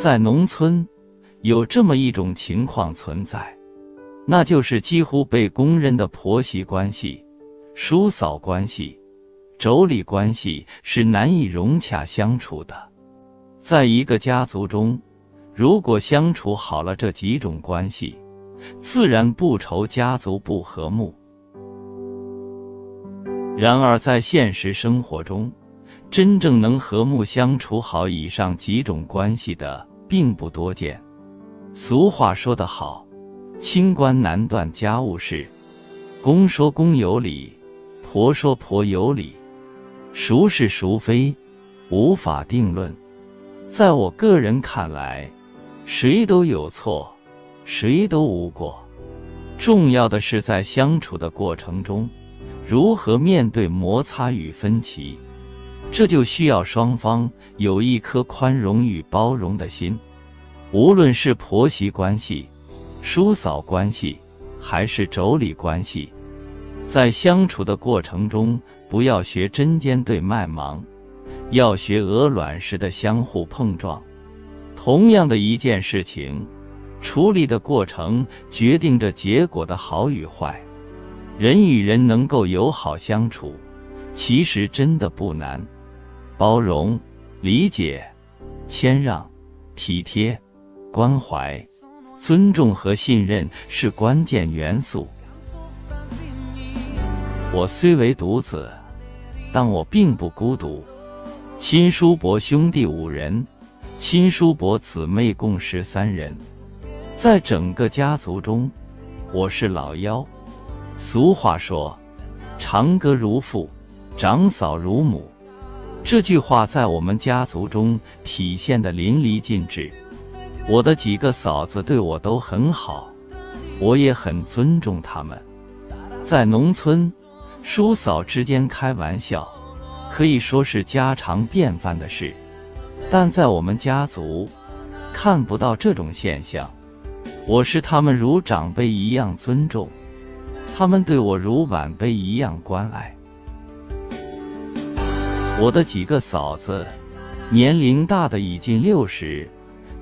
在农村，有这么一种情况存在，那就是几乎被公认的婆媳关系、叔嫂关系、妯娌关系是难以融洽相处的。在一个家族中，如果相处好了这几种关系，自然不愁家族不和睦。然而，在现实生活中，真正能和睦相处好以上几种关系的并不多见。俗话说得好，清官难断家务事，公说公有理，婆说婆有理，孰是孰非，无法定论。在我个人看来，谁都有错，谁都无过。重要的是在相处的过程中。如何面对摩擦与分歧？这就需要双方有一颗宽容与包容的心。无论是婆媳关系、叔嫂关系，还是妯娌关系，在相处的过程中，不要学针尖对麦芒，要学鹅卵石的相互碰撞。同样的一件事情，处理的过程决定着结果的好与坏。人与人能够友好相处，其实真的不难。包容、理解、谦让、体贴、关怀、尊重和信任是关键元素。我虽为独子，但我并不孤独。亲叔伯兄弟五人，亲叔伯姊妹共十三人，在整个家族中，我是老幺。俗话说：“长哥如父，长嫂如母。”这句话在我们家族中体现的淋漓尽致。我的几个嫂子对我都很好，我也很尊重他们。在农村，叔嫂之间开玩笑可以说是家常便饭的事，但在我们家族看不到这种现象。我视他们如长辈一样尊重。他们对我如晚辈一样关爱。我的几个嫂子，年龄大的已近六十，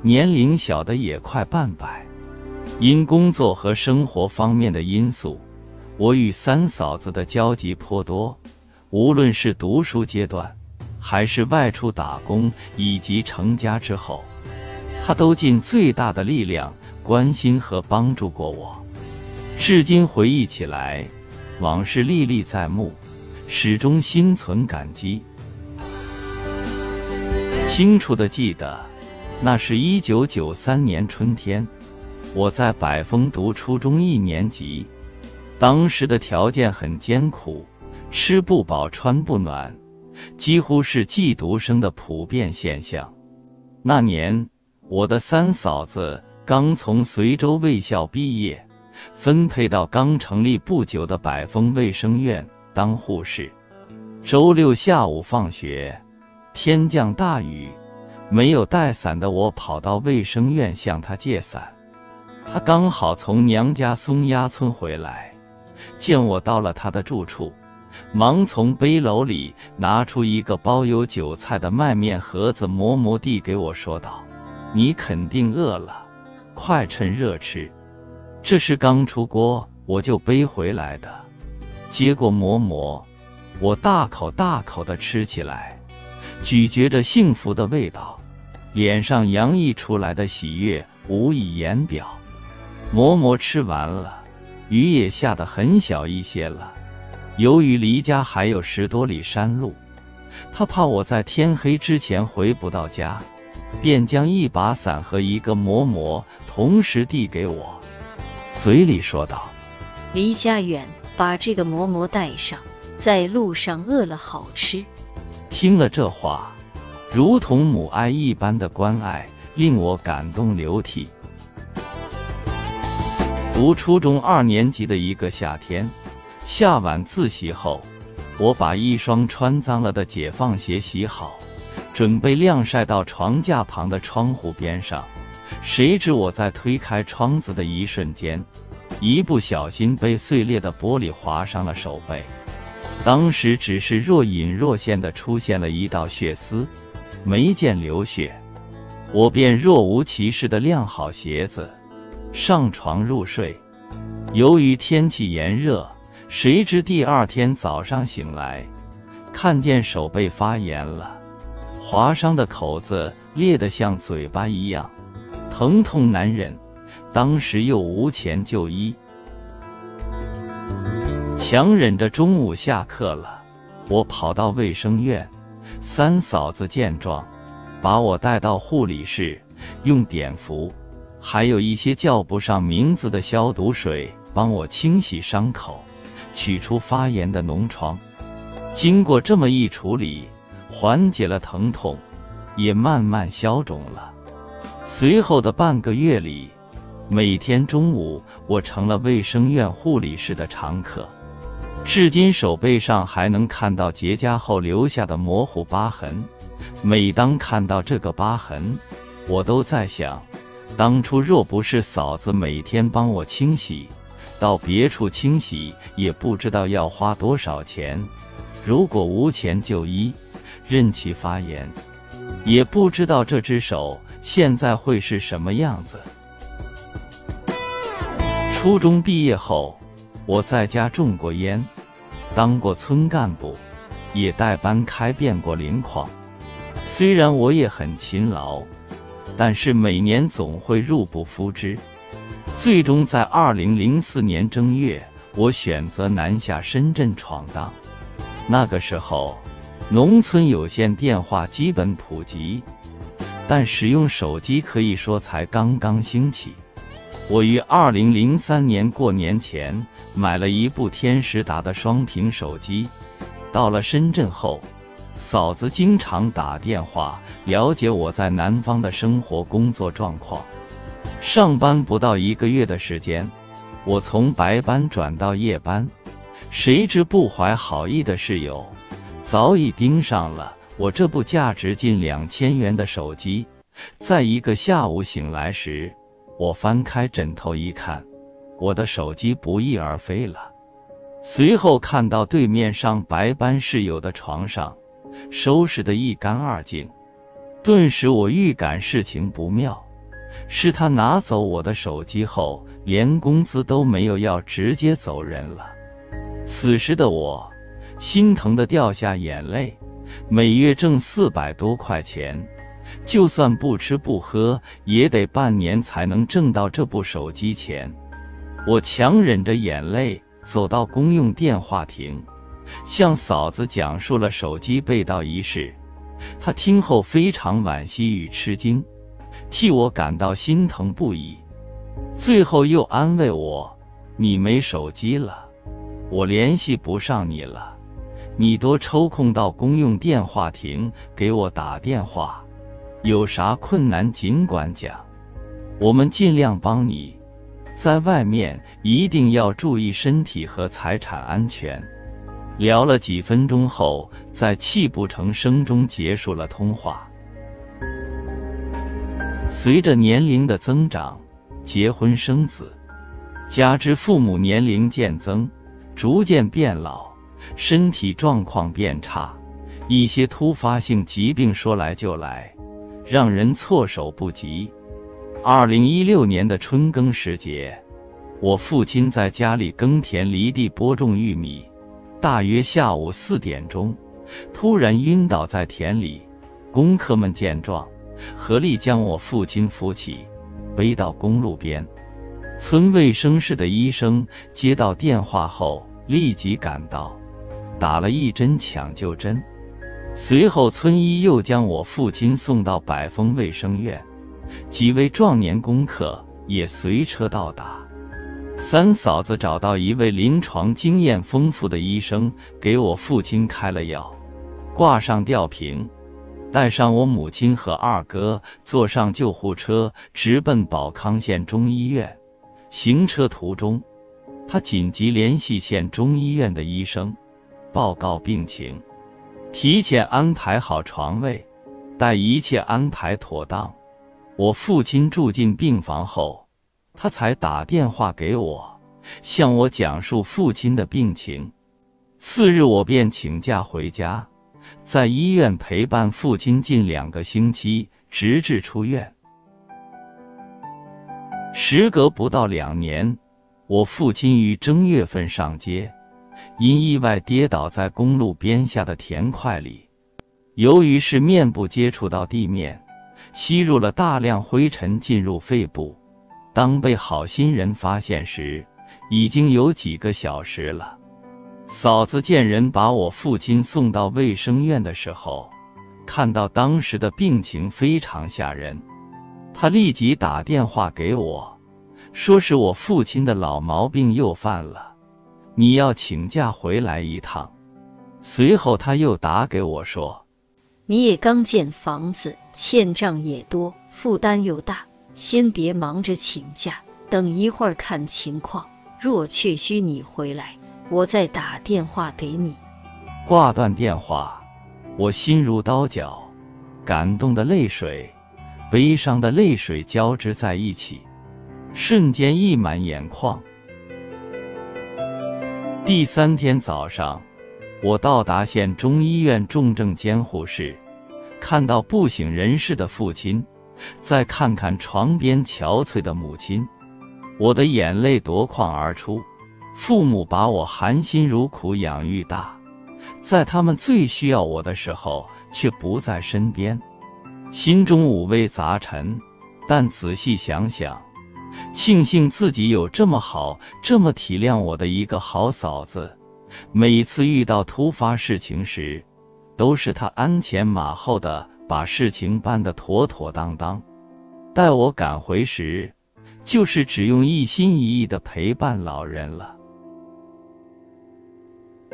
年龄小的也快半百。因工作和生活方面的因素，我与三嫂子的交集颇多。无论是读书阶段，还是外出打工，以及成家之后，她都尽最大的力量关心和帮助过我。至今回忆起来，往事历历在目，始终心存感激。清楚的记得，那是一九九三年春天，我在百丰读初中一年级。当时的条件很艰苦，吃不饱穿不暖，几乎是寄读生的普遍现象。那年，我的三嫂子刚从随州卫校毕业。分配到刚成立不久的百丰卫生院当护士。周六下午放学，天降大雨，没有带伞的我跑到卫生院向他借伞。他刚好从娘家松鸭村回来，见我到了他的住处，忙从背篓里拿出一个包有韭菜的麦面盒子，磨磨地给我说道：“你肯定饿了，快趁热吃。”这是刚出锅我就背回来的，接过馍馍，我大口大口的吃起来，咀嚼着幸福的味道，脸上洋溢出来的喜悦无以言表。馍馍吃完了，雨也下得很小一些了。由于离家还有十多里山路，他怕我在天黑之前回不到家，便将一把伞和一个馍馍同时递给我。嘴里说道：“离家远，把这个馍馍带上，在路上饿了好吃。”听了这话，如同母爱一般的关爱，令我感动流涕。读初中二年级的一个夏天，下晚自习后，我把一双穿脏了的解放鞋洗好，准备晾晒到床架旁的窗户边上。谁知我在推开窗子的一瞬间，一不小心被碎裂的玻璃划伤了手背。当时只是若隐若现的出现了一道血丝，没见流血。我便若无其事的晾好鞋子，上床入睡。由于天气炎热，谁知第二天早上醒来，看见手背发炎了，划伤的口子裂得像嘴巴一样，疼痛难忍。当时又无钱就医，强忍着中午下课了，我跑到卫生院。三嫂子见状，把我带到护理室，用碘伏，还有一些叫不上名字的消毒水，帮我清洗伤口，取出发炎的脓疮。经过这么一处理，缓解了疼痛，也慢慢消肿了。随后的半个月里，每天中午我成了卫生院护理室的常客。至今手背上还能看到结痂后留下的模糊疤痕。每当看到这个疤痕，我都在想，当初若不是嫂子每天帮我清洗，到别处清洗也不知道要花多少钱。如果无钱就医，任其发炎，也不知道这只手现在会是什么样子。初中毕业后，我在家种过烟。当过村干部，也带班开遍过林矿。虽然我也很勤劳，但是每年总会入不敷支。最终在二零零四年正月，我选择南下深圳闯荡。那个时候，农村有线电话基本普及，但使用手机可以说才刚刚兴起。我于二零零三年过年前买了一部天时达的双屏手机。到了深圳后，嫂子经常打电话了解我在南方的生活工作状况。上班不到一个月的时间，我从白班转到夜班。谁知不怀好意的室友早已盯上了我这部价值近两千元的手机。在一个下午醒来时，我翻开枕头一看，我的手机不翼而飞了。随后看到对面上白班室友的床上收拾得一干二净，顿时我预感事情不妙。是他拿走我的手机后，连工资都没有要，直接走人了。此时的我心疼的掉下眼泪，每月挣四百多块钱。就算不吃不喝，也得半年才能挣到这部手机钱。我强忍着眼泪走到公用电话亭，向嫂子讲述了手机被盗一事。她听后非常惋惜与吃惊，替我感到心疼不已。最后又安慰我：“你没手机了，我联系不上你了，你多抽空到公用电话亭给我打电话。”有啥困难尽管讲，我们尽量帮你。在外面一定要注意身体和财产安全。聊了几分钟后，在泣不成声中结束了通话。随着年龄的增长，结婚生子，加之父母年龄渐增，逐渐变老，身体状况变差，一些突发性疾病说来就来。让人措手不及。二零一六年的春耕时节，我父亲在家里耕田犁地播种玉米，大约下午四点钟，突然晕倒在田里。工客们见状，合力将我父亲扶起，背到公路边。村卫生室的医生接到电话后，立即赶到，打了一针抢救针。随后，村医又将我父亲送到百丰卫生院，几位壮年功客也随车到达。三嫂子找到一位临床经验丰富的医生，给我父亲开了药，挂上吊瓶，带上我母亲和二哥，坐上救护车，直奔宝康县中医院。行车途中，他紧急联系县中医院的医生，报告病情。提前安排好床位，待一切安排妥当，我父亲住进病房后，他才打电话给我，向我讲述父亲的病情。次日，我便请假回家，在医院陪伴父亲近两个星期，直至出院。时隔不到两年，我父亲于正月份上街，因意外跌倒在公路边下的田块里。由于是面部接触到地面，吸入了大量灰尘进入肺部。当被好心人发现时，已经有几个小时了。嫂子见人把我父亲送到卫生院的时候，看到当时的病情非常吓人，她立即打电话给我，说是我父亲的老毛病又犯了，你要请假回来一趟。随后他又打给我说。你也刚建房子，欠账也多，负担又大，先别忙着请假，等一会儿看情况。若确需你回来，我再打电话给你。挂断电话，我心如刀绞，感动的泪水、悲伤的泪水交织在一起，瞬间溢满眼眶。第三天早上。我到达县中医院重症监护室，看到不省人事的父亲，再看看床边憔悴的母亲，我的眼泪夺眶而出。父母把我含辛茹苦养育大，在他们最需要我的时候却不在身边，心中五味杂陈。但仔细想想，庆幸自己有这么好、这么体谅我的一个好嫂子。每次遇到突发事情时，都是她鞍前马后的把事情办得妥妥当当。待我赶回时，就是只用一心一意的陪伴老人了。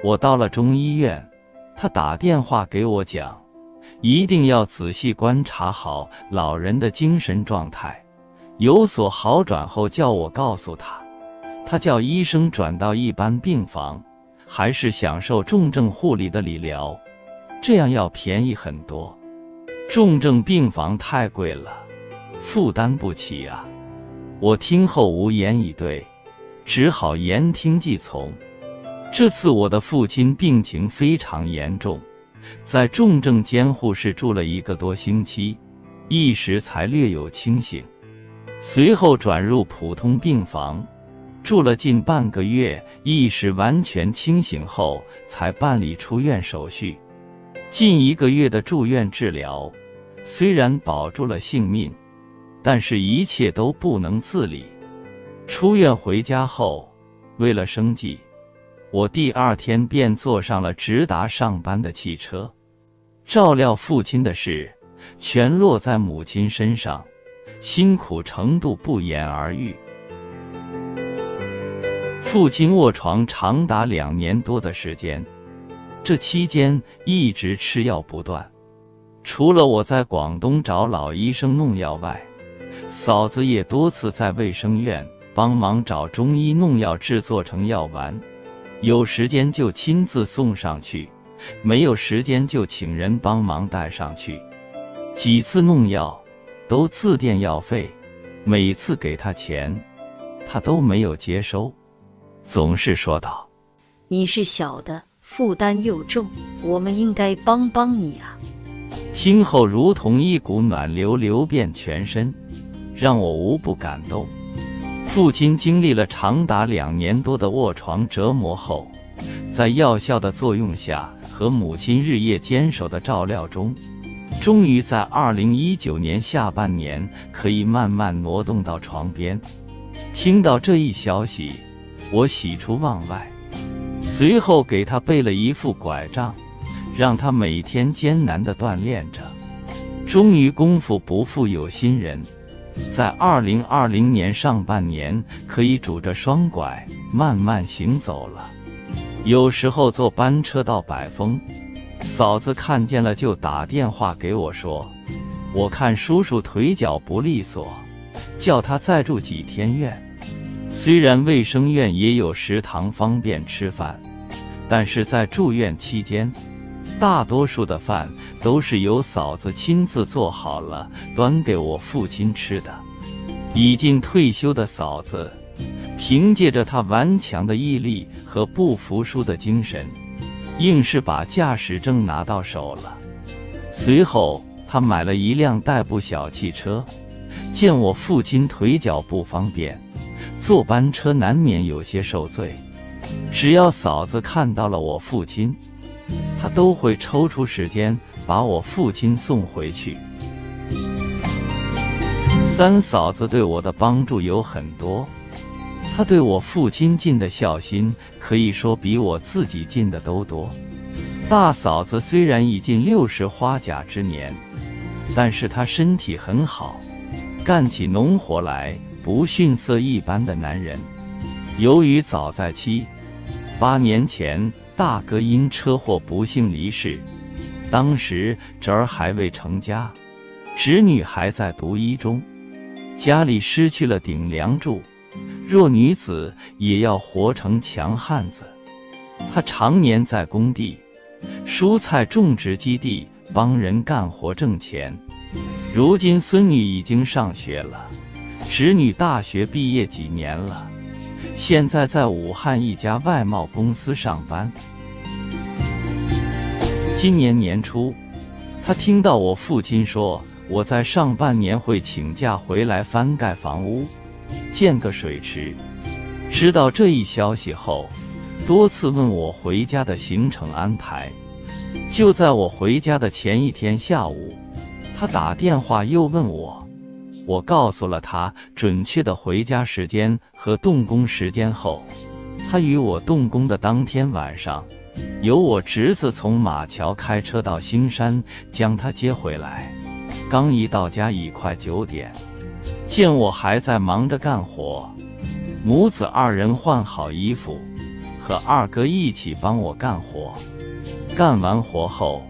我到了中医院，他打电话给我讲，一定要仔细观察好老人的精神状态，有所好转后叫我告诉他。他叫医生转到一般病房。还是享受重症护理的理疗，这样要便宜很多。重症病房太贵了，负担不起啊！我听后无言以对，只好言听计从。这次我的父亲病情非常严重，在重症监护室住了一个多星期，一时才略有清醒，随后转入普通病房。住了近半个月，意识完全清醒后，才办理出院手续。近一个月的住院治疗，虽然保住了性命，但是一切都不能自理。出院回家后，为了生计，我第二天便坐上了直达上班的汽车。照料父亲的事，全落在母亲身上，辛苦程度不言而喻。父亲卧床长达两年多的时间，这期间一直吃药不断。除了我在广东找老医生弄药外，嫂子也多次在卫生院帮忙找中医弄药制作成药丸。有时间就亲自送上去，没有时间就请人帮忙带上去。几次弄药都自垫药费，每次给他钱，他都没有接收。总是说道：“你是小的，负担又重，我们应该帮帮你啊！”听后如同一股暖流流遍全身，让我无不感动。父亲经历了长达两年多的卧床折磨后，在药效的作用下和母亲日夜坚守的照料中，终于在二零一九年下半年可以慢慢挪动到床边。听到这一消息。我喜出望外，随后给他备了一副拐杖，让他每天艰难的锻炼着。终于功夫不负有心人，在二零二零年上半年可以拄着双拐慢慢行走了。有时候坐班车到百丰，嫂子看见了就打电话给我说：“我看叔叔腿脚不利索，叫他再住几天院。”虽然卫生院也有食堂方便吃饭，但是在住院期间，大多数的饭都是由嫂子亲自做好了端给我父亲吃的。已经退休的嫂子，凭借着她顽强的毅力和不服输的精神，硬是把驾驶证拿到手了。随后。他买了一辆代步小汽车。见我父亲腿脚不方便，坐班车难免有些受罪。只要嫂子看到了我父亲，她都会抽出时间把我父亲送回去。三嫂子对我的帮助有很多，她对我父亲尽的孝心，可以说比我自己进的都多。大嫂子虽然已近六十花甲之年，但是她身体很好。干起农活来不逊色一般的男人。由于早在七八年前，大哥因车祸不幸离世，当时侄儿还未成家，侄女还在读一中，家里失去了顶梁柱，弱女子也要活成强汉子。他常年在工地、蔬菜种植基地帮人干活挣钱。如今孙女已经上学了，侄女大学毕业几年了，现在在武汉一家外贸公司上班。今年年初，他听到我父亲说我在上半年会请假回来翻盖房屋、建个水池。知道这一消息后，多次问我回家的行程安排。就在我回家的前一天下午。他打电话又问我，我告诉了他准确的回家时间和动工时间后，他与我动工的当天晚上，由我侄子从马桥开车到兴山将他接回来。刚一到家已快九点，见我还在忙着干活，母子二人换好衣服，和二哥一起帮我干活。干完活后。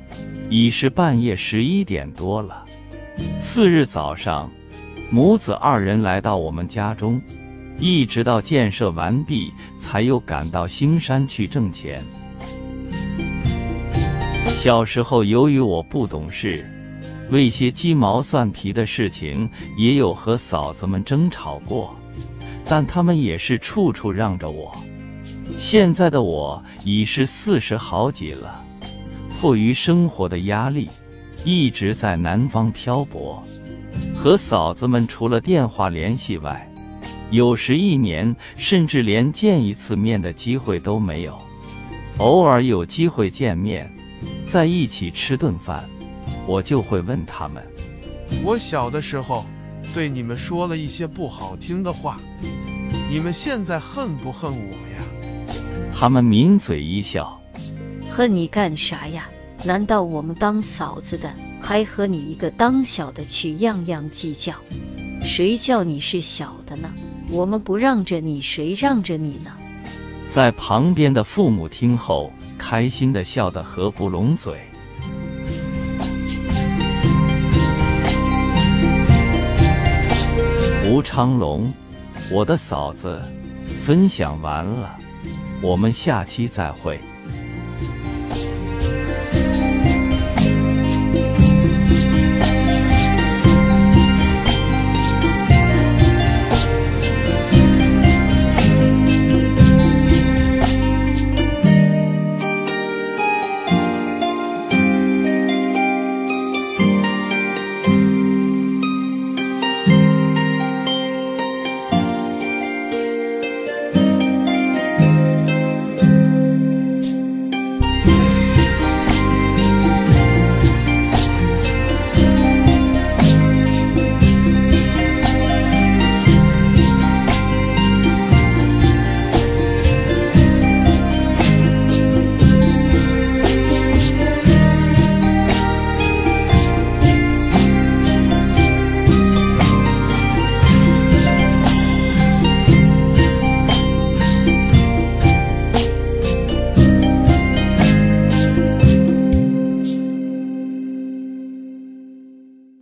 已是半夜十一点多了。次日早上，母子二人来到我们家中，一直到建设完毕，才又赶到兴山去挣钱。小时候，由于我不懂事，为些鸡毛蒜皮的事情，也有和嫂子们争吵过，但他们也是处处让着我。现在的我已是四十好几了。迫于生活的压力，一直在南方漂泊，和嫂子们除了电话联系外，有时一年甚至连见一次面的机会都没有。偶尔有机会见面，在一起吃顿饭，我就会问他们：我小的时候对你们说了一些不好听的话，你们现在恨不恨我呀？他们抿嘴一笑。恨你干啥呀？难道我们当嫂子的还和你一个当小的去样样计较？谁叫你是小的呢？我们不让着你，谁让着你呢？在旁边的父母听后，开心的笑得合不拢嘴。吴昌龙，我的嫂子，分享完了，我们下期再会。